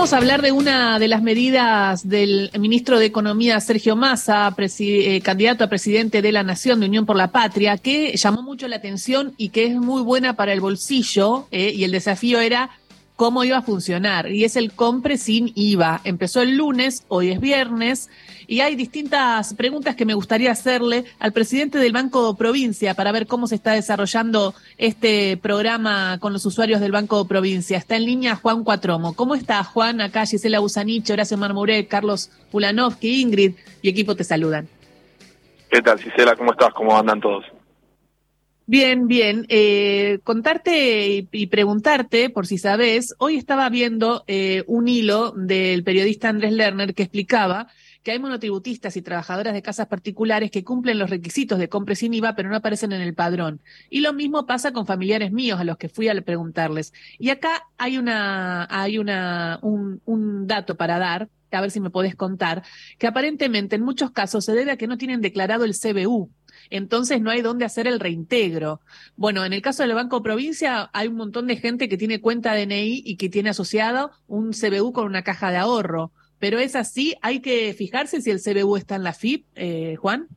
Vamos a hablar de una de las medidas del ministro de Economía, Sergio Massa, eh, candidato a presidente de la Nación de Unión por la Patria, que llamó mucho la atención y que es muy buena para el bolsillo. Eh, y el desafío era cómo iba a funcionar. Y es el compre sin IVA. Empezó el lunes, hoy es viernes, y hay distintas preguntas que me gustaría hacerle al presidente del Banco Provincia para ver cómo se está desarrollando este programa con los usuarios del Banco Provincia. Está en línea Juan Cuatromo. ¿Cómo está Juan? Acá Gisela Busanich, Horacio Marmuré, Carlos Pulanovsky, Ingrid y equipo te saludan. ¿Qué tal, Gisela? ¿Cómo estás? ¿Cómo andan todos? Bien, bien. Eh, contarte y, preguntarte, por si sabes, hoy estaba viendo eh, un hilo del periodista Andrés Lerner que explicaba que hay monotributistas y trabajadoras de casas particulares que cumplen los requisitos de compra sin IVA, pero no aparecen en el padrón. Y lo mismo pasa con familiares míos a los que fui a preguntarles. Y acá hay una, hay una, un, un dato para dar, a ver si me podés contar, que aparentemente en muchos casos se debe a que no tienen declarado el CBU entonces no hay dónde hacer el reintegro. Bueno, en el caso del Banco Provincia hay un montón de gente que tiene cuenta DNI y que tiene asociado un CBU con una caja de ahorro. Pero es así, hay que fijarse si el CBU está en la FIP, eh, Juan.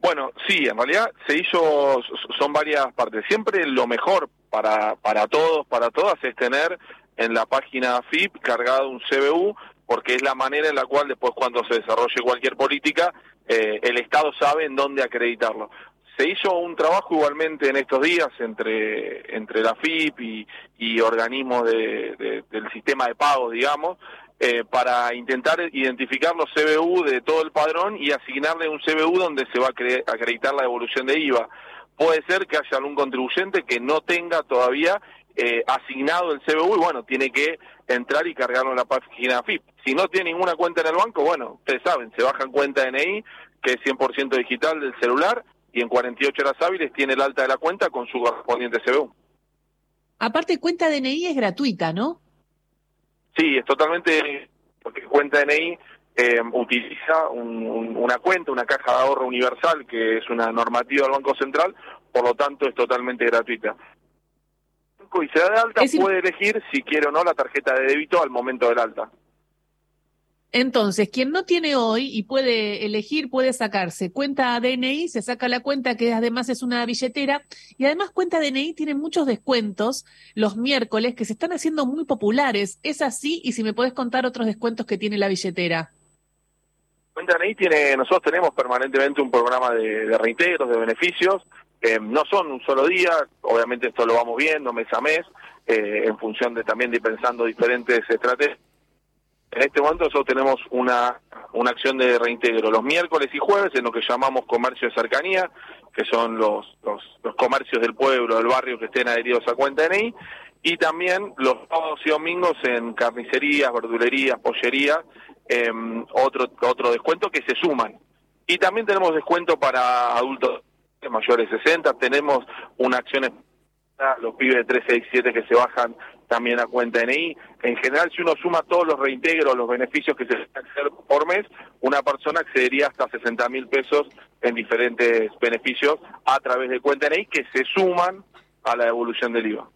Bueno, sí, en realidad se hizo, son varias partes. Siempre lo mejor para, para todos, para todas, es tener en la página FIP cargado un CBU, porque es la manera en la cual después cuando se desarrolle cualquier política eh, el Estado sabe en dónde acreditarlo. Se hizo un trabajo igualmente en estos días entre, entre la FIP y, organismos de, del sistema de pago, digamos, eh, para intentar identificar los CBU de todo el padrón y asignarle un CBU donde se va a acreditar la devolución de IVA. Puede ser que haya algún contribuyente que no tenga todavía eh, asignado el CBU y bueno, tiene que entrar y cargarlo en la página FIP. Si no tiene ninguna cuenta en el banco, bueno, ustedes saben, se bajan cuenta DNI, que es 100% digital del celular, y en 48 horas hábiles tiene el alta de la cuenta con su correspondiente CBU. Aparte, cuenta DNI es gratuita, ¿no? Sí, es totalmente, porque cuenta DNI eh, utiliza una cuenta, una caja de ahorro universal, que es una normativa del Banco Central, por lo tanto es totalmente gratuita y se da de alta, puede elegir si quiere o no la tarjeta de débito al momento del alta. Entonces, quien no tiene hoy y puede elegir, puede sacarse cuenta DNI, se saca la cuenta que además es una billetera y además cuenta DNI tiene muchos descuentos los miércoles que se están haciendo muy populares. ¿Es así? Y si me puedes contar otros descuentos que tiene la billetera. Cuenta DNI tiene, nosotros tenemos permanentemente un programa de, de reintegros, de beneficios no son un solo día, obviamente esto lo vamos viendo mes a mes, eh, en función de también de pensando diferentes estrategias. En este momento nosotros tenemos una, una acción de reintegro los miércoles y jueves en lo que llamamos comercio de cercanía, que son los, los, comercios del pueblo, del barrio que estén adheridos a cuenta NI, y también los sábados y domingos en carnicerías, verdulerías, pollerías, em, otro, otro descuento que se suman. Y también tenemos descuento para adultos mayores de 60, tenemos una acción los pibes de 367 que se bajan también a cuenta NI. En general, si uno suma todos los reintegros, los beneficios que se hacer por mes, una persona accedería hasta 60 mil pesos en diferentes beneficios a través de cuenta NI que se suman a la devolución del IVA.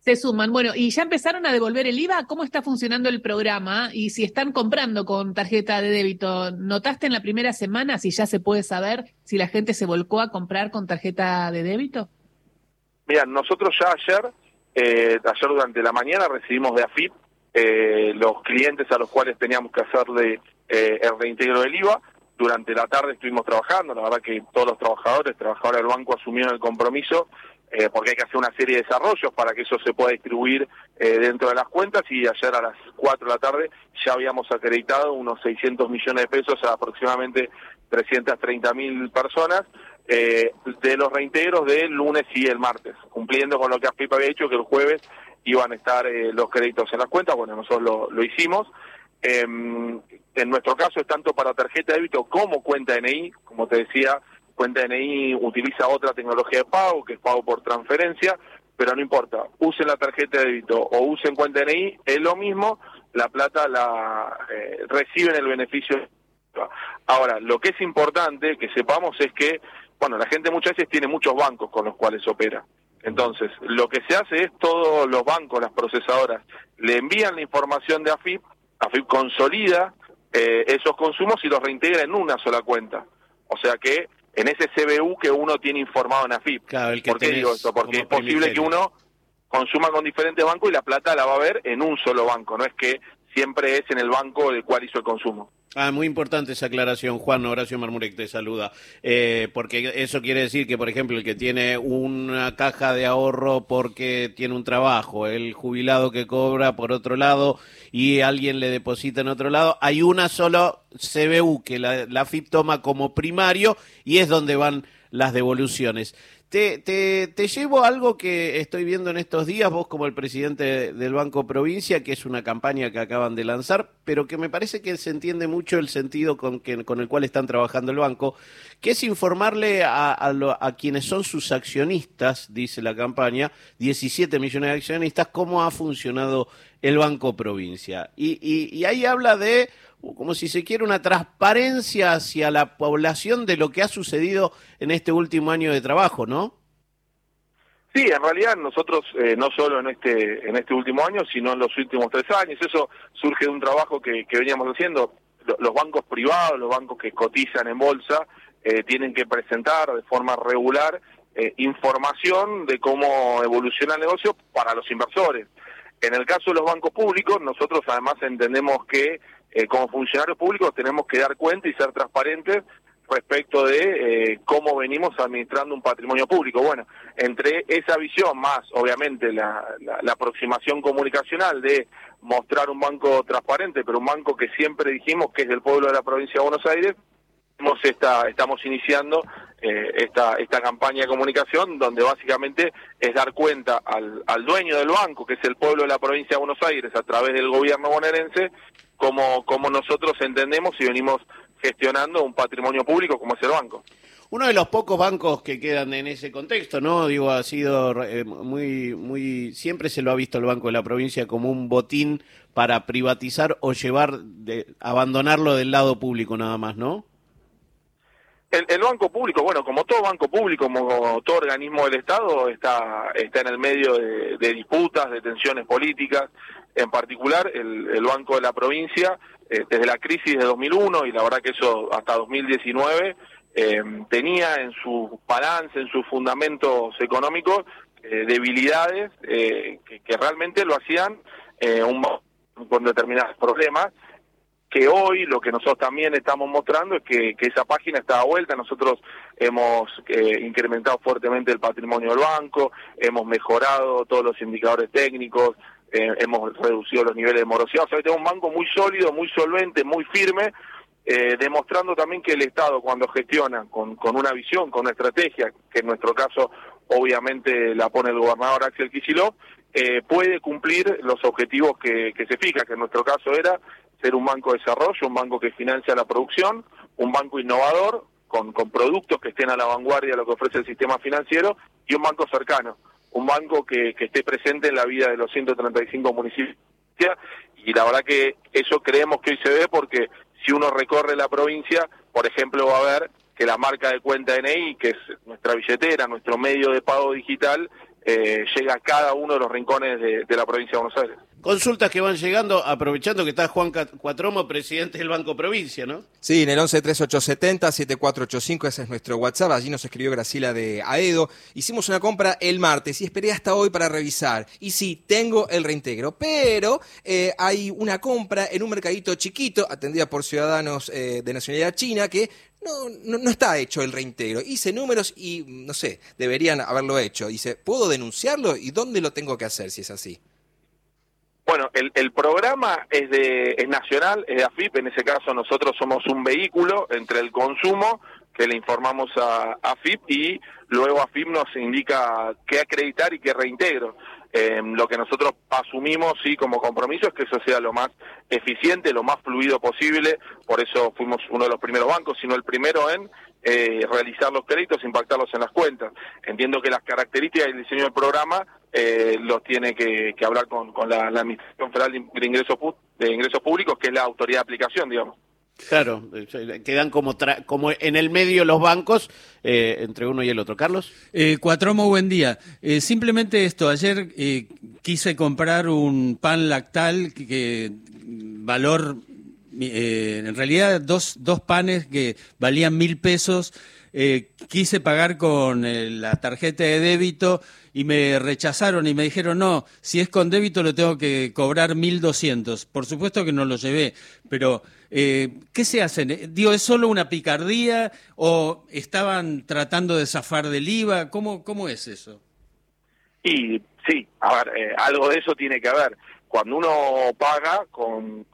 Se suman. Bueno, ¿y ya empezaron a devolver el IVA? ¿Cómo está funcionando el programa? Y si están comprando con tarjeta de débito, ¿notaste en la primera semana si ya se puede saber si la gente se volcó a comprar con tarjeta de débito? Mira, nosotros ya ayer, eh, ayer durante la mañana recibimos de AFIP eh, los clientes a los cuales teníamos que hacerle eh, el reintegro del IVA. Durante la tarde estuvimos trabajando, la verdad que todos los trabajadores, trabajadores del banco asumieron el compromiso eh, porque hay que hacer una serie de desarrollos para que eso se pueda distribuir eh, dentro de las cuentas y ayer a las 4 de la tarde ya habíamos acreditado unos 600 millones de pesos a aproximadamente 330 mil personas eh, de los reintegros del lunes y el martes, cumpliendo con lo que AFIP había dicho que el jueves iban a estar los créditos en las cuentas, bueno, nosotros lo, hicimos. Em, en nuestro caso es tanto para tarjeta de débito como cuenta NI, como te decía, cuenta DNI utiliza otra tecnología de pago, que es pago por transferencia, pero no importa, usen la tarjeta de débito o usen cuenta DNI, es lo mismo, la plata la eh, reciben el beneficio. Ahora, lo que es importante que sepamos es que, bueno, la gente muchas veces tiene muchos bancos con los cuales opera. Entonces, lo que se hace es todos los bancos, las procesadoras, le envían la información de AFIP, AFIP consolida eh, esos consumos y los reintegra en una sola cuenta. O sea que en ese CBU que uno tiene informado en AFIP. ¿Por qué digo esto? Porque es posible que uno consuma con diferentes bancos y la plata la va a ver en un solo banco, no es que siempre es en el banco del cual hizo el consumo. Ah, muy importante esa aclaración, Juan Horacio Marmurek te saluda, eh, porque eso quiere decir que, por ejemplo, el que tiene una caja de ahorro porque tiene un trabajo, el jubilado que cobra por otro lado y alguien le deposita en otro lado, hay una sola CBU que la, la FIP toma como primario y es donde van las devoluciones. Te, te, te, llevo algo que estoy viendo en estos días, vos como el presidente del Banco Provincia, que es una campaña que acaban de lanzar, pero que me parece que se entiende mucho el sentido con, que, con el cual están trabajando el banco, que es informarle a, a, quienes son sus accionistas, dice la campaña, 17 millones de accionistas, cómo ha funcionado el Banco Provincia. Y, y, ahí habla de como si se quiere una transparencia hacia la población de lo que ha sucedido en este último año de trabajo, ¿no? Sí, en realidad nosotros eh, no solo en este en este último año, sino en los últimos tres años, eso surge de un trabajo que, veníamos haciendo. Los bancos privados, los bancos que cotizan en bolsa, eh, tienen que presentar de forma regular eh, información de cómo evoluciona el negocio para los inversores. En el caso de los bancos públicos, nosotros además entendemos que eh, como funcionarios públicos tenemos que dar cuenta y ser transparentes respecto de eh, cómo venimos administrando un patrimonio público. Bueno, entre esa visión más, obviamente, la, la, aproximación comunicacional de mostrar un banco transparente, pero un banco que siempre dijimos que es del pueblo de la provincia de Buenos Aires, esta, estamos iniciando eh, esta, esta campaña de comunicación donde básicamente es dar cuenta al, al dueño del banco, que es el pueblo de la provincia de Buenos Aires, a través del gobierno bonaerense, como, como nosotros entendemos y venimos gestionando un patrimonio público como es el banco. Uno de los pocos bancos que quedan en ese contexto, ¿no? Digo, ha sido eh, muy, muy, siempre se lo ha visto el Banco de la Provincia como un botín para privatizar o llevar, de, abandonarlo del lado público nada más, ¿no? El, el, banco público, bueno, como todo banco público, como todo organismo del Estado, está, está en el medio de, disputas, de tensiones políticas. En particular el, Banco de la Provincia, eh, desde la crisis de 2001 y la verdad que eso hasta 2019, eh, tenía en su balance, en sus fundamentos económicos, eh, debilidades que, realmente lo hacían un, con determinados problemas que hoy lo que nosotros también estamos mostrando es que, que esa página está a vuelta. Nosotros hemos incrementado fuertemente el patrimonio del banco, hemos mejorado todos los indicadores técnicos, eh, hemos reducido los niveles de morosidad. O sea, tenemos un banco muy sólido, muy solvente, muy firme, eh, demostrando también que el Estado cuando gestiona con, con una visión, con una estrategia, que en nuestro caso obviamente la pone el gobernador Axel Kicillof, eh, puede cumplir los objetivos que se fija, que en nuestro caso era ser un banco de desarrollo, un banco que financia la producción, un banco innovador, con, productos que estén a la vanguardia de lo que ofrece el sistema financiero, y un banco cercano un banco que, esté presente en la vida de los 135 municipios y la verdad que eso creemos que hoy se ve porque si uno recorre la provincia, por ejemplo, va a ver que la marca de cuenta DNI, que es nuestra billetera, nuestro medio de pago digital, eh, llega a cada uno de los rincones de la provincia de Buenos Aires. Consultas que van llegando, aprovechando que está Juan Cuatromo, presidente del Banco Provincia, ¿no? Sí, en el 113870-7485, ese es nuestro WhatsApp. Allí nos escribió Graciela de Aedo. Hicimos una compra el martes y esperé hasta hoy para revisar. Y sí, tengo el reintegro, pero eh, hay una compra en un mercadito chiquito, atendida por ciudadanos eh, de nacionalidad china, que no, no, no, está hecho el reintegro. Hice números y, no sé, deberían haberlo hecho. Dice, ¿puedo denunciarlo? ¿Y dónde lo tengo que hacer si es así? Bueno, el, el programa es, de, es nacional, es de AFIP, en ese caso nosotros somos un vehículo entre el consumo, que le informamos a AFIP, y luego AFIP nos indica qué acreditar y qué reintegro. Eh, lo que nosotros asumimos sí como compromiso es que eso sea lo más eficiente, lo más fluido posible, por eso fuimos uno de los primeros bancos, sino el primero en eh, realizar los créditos, impactarlos en las cuentas. Entiendo que las características del diseño del programa eh, los tiene que, que hablar con, con la, Administración Federal de Ingresos, de Ingresos Públicos, que es la autoridad de aplicación, digamos. Claro, eh, quedan como, como en el medio los bancos eh, entre uno y el otro. Carlos. Eh, Cuatromo, buen día. Eh, simplemente esto, ayer quise comprar un pan lactal que, valor, en realidad dos, dos panes que valían mil pesos. Quise pagar con la tarjeta de débito y me rechazaron y me dijeron, no, si es con débito lo tengo que cobrar 1.200. Por supuesto que no lo llevé, pero eh, ¿qué se hace? Digo, ¿es solo una picardía o estaban tratando de zafar del IVA? ¿Cómo, cómo es eso? Y sí, a ver, eh, algo de eso tiene que haber. Cuando uno paga con,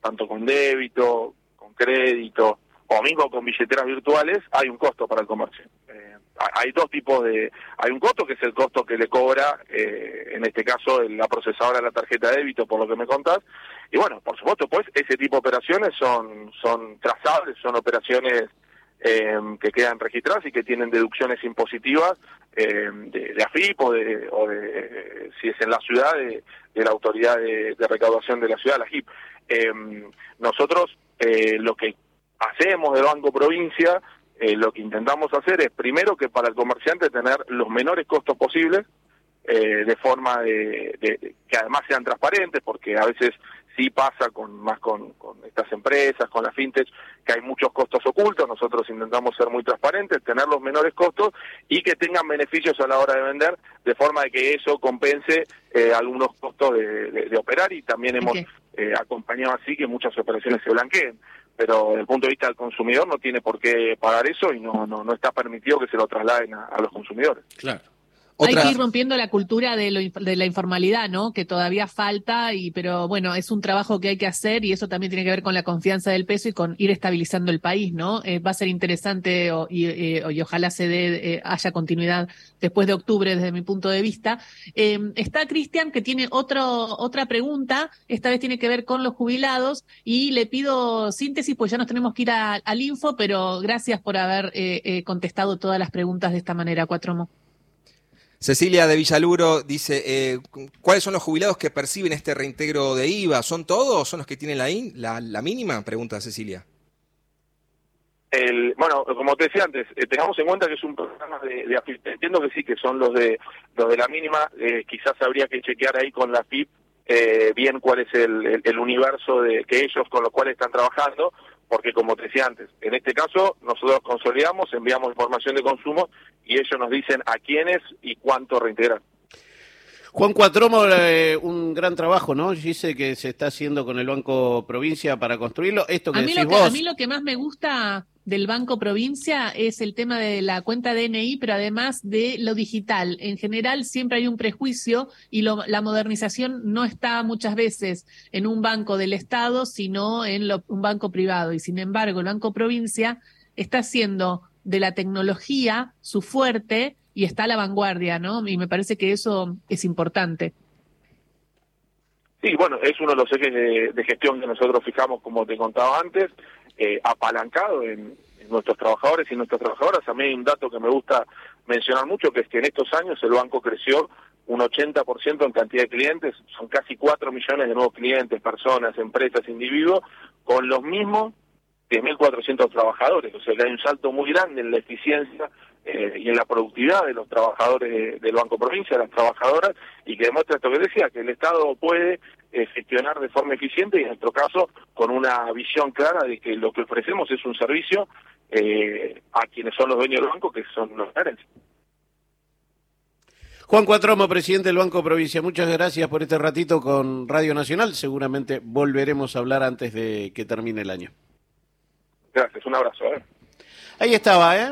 tanto con débito, con crédito o mismo con billeteras virtuales, hay un costo para el comercio. Eh, hay dos tipos de... Hay un costo que es el costo que le cobra, eh, en este caso, la procesadora de la tarjeta de débito, por lo que me contás. Y bueno, por supuesto, pues ese tipo de operaciones son, son trazables, son operaciones eh, que quedan registradas y que tienen deducciones impositivas eh, de, AFIP o de, o de, si es en la ciudad, de, la autoridad de, recaudación de la ciudad, la HIP. nosotros lo que hacemos de Banco Provincia eh, lo que intentamos hacer es primero que para el comerciante tener los menores costos posibles, eh, de forma de, que además sean transparentes, porque a veces sí pasa con más con, estas empresas, con la fintech, que hay muchos costos ocultos, nosotros intentamos ser muy transparentes, tener los menores costos y que tengan beneficios a la hora de vender, de forma de que eso compense eh, algunos costos de, operar y también hemos acompañado así que muchas operaciones se blanqueen pero desde el punto de vista del consumidor no tiene por qué pagar eso y no, no, no está permitido que se lo trasladen a, a los consumidores. Claro. Hay que ir rompiendo la cultura de, lo, de, la informalidad, ¿no? Que todavía falta, y pero bueno, es un trabajo que hay que hacer y eso también tiene que ver con la confianza del peso y con ir estabilizando el país, ¿no? Eh, va a ser interesante y, eh, y, ojalá se dé, eh, haya continuidad después de octubre desde mi punto de vista. está Cristian que tiene otro, otra pregunta, esta vez tiene que ver con los jubilados y le pido síntesis, pues ya nos tenemos que ir al info, pero gracias por haber contestado todas las preguntas de esta manera, Cuatromo. Cecilia de Villaluro dice, eh, ¿cuáles son los jubilados que perciben este reintegro de IVA? ¿Son todos son los que tienen la, la, mínima? Pregunta Cecilia. El, bueno, como te decía antes, eh, tengamos en cuenta que es un programa de, de Entiendo que sí, que son los de los de la mínima. Eh, quizás habría que chequear ahí con la FIP bien cuál es el, universo de que ellos con los cuales están trabajando porque como te decía antes, en este caso nosotros consolidamos, enviamos información de consumo y ellos nos dicen a quiénes y cuánto reintegrar. Juan Cuatromo, eh, un gran trabajo, ¿no? Dice que se está haciendo con el Banco Provincia para construirlo. Esto que a decís lo vos. a mí lo que más me gusta del Banco Provincia es el tema de la cuenta DNI, pero además de lo digital. En general siempre hay un prejuicio y la modernización no está muchas veces en un banco del Estado, sino en un banco privado. Y sin embargo, el Banco Provincia está haciendo de la tecnología su fuerte y está a la vanguardia, ¿no? Y me parece que eso es importante. Sí, bueno, es uno de los ejes de, gestión que nosotros fijamos, como te contaba antes, eh, apalancado en, nuestros trabajadores y nuestras trabajadoras. A mí hay un dato que me gusta mencionar mucho, que es que en estos años el banco creció un 80% en cantidad de clientes, son casi 4 millones de nuevos clientes, personas, empresas, individuos, con los mismos 10.400 trabajadores. O sea que hay un salto muy grande en la eficiencia eh, y en la productividad de los trabajadores del Banco Provincia, las trabajadoras, y que demuestra esto que decía, que el Estado puede eh, gestionar de forma eficiente y en nuestro caso con una visión clara de que lo que ofrecemos es un servicio eh, a quienes son los dueños del banco, que son los gerentes. Juan Cuatromo, presidente del Banco Provincia, muchas gracias por este ratito con Radio Nacional. Seguramente volveremos a hablar antes de que termine el año. Gracias, un abrazo. Ahí estaba, ¿eh?